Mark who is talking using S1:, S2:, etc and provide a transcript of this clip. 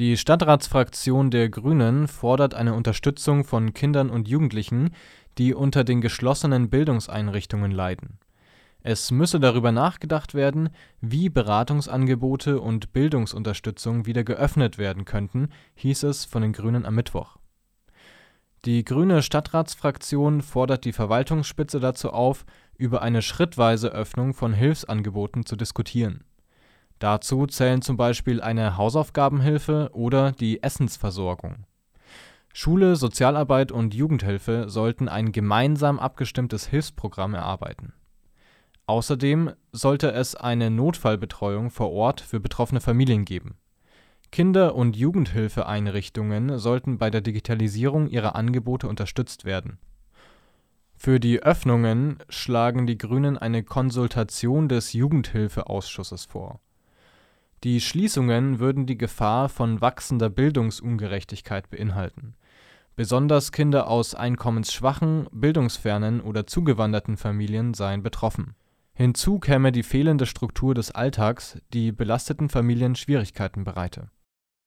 S1: Die Stadtratsfraktion der Grünen fordert eine Unterstützung von Kindern und Jugendlichen, die unter den geschlossenen Bildungseinrichtungen leiden. Es müsse darüber nachgedacht werden, wie Beratungsangebote und Bildungsunterstützung wieder geöffnet werden könnten, hieß es von den Grünen am Mittwoch. Die grüne Stadtratsfraktion fordert die Verwaltungsspitze dazu auf, über eine schrittweise Öffnung von Hilfsangeboten zu diskutieren. Dazu zählen zum Beispiel eine Hausaufgabenhilfe oder die Essensversorgung. Schule, Sozialarbeit und Jugendhilfe sollten ein gemeinsam abgestimmtes Hilfsprogramm erarbeiten. Außerdem sollte es eine Notfallbetreuung vor Ort für betroffene Familien geben. Kinder und Jugendhilfeeinrichtungen sollten bei der Digitalisierung ihrer Angebote unterstützt werden. Für die Öffnungen schlagen die Grünen eine Konsultation des Jugendhilfeausschusses vor die Schließungen würden die Gefahr von wachsender Bildungsungerechtigkeit beinhalten. Besonders Kinder aus einkommensschwachen, bildungsfernen oder zugewanderten Familien seien betroffen. Hinzu käme die fehlende Struktur des Alltags, die belasteten Familien Schwierigkeiten bereite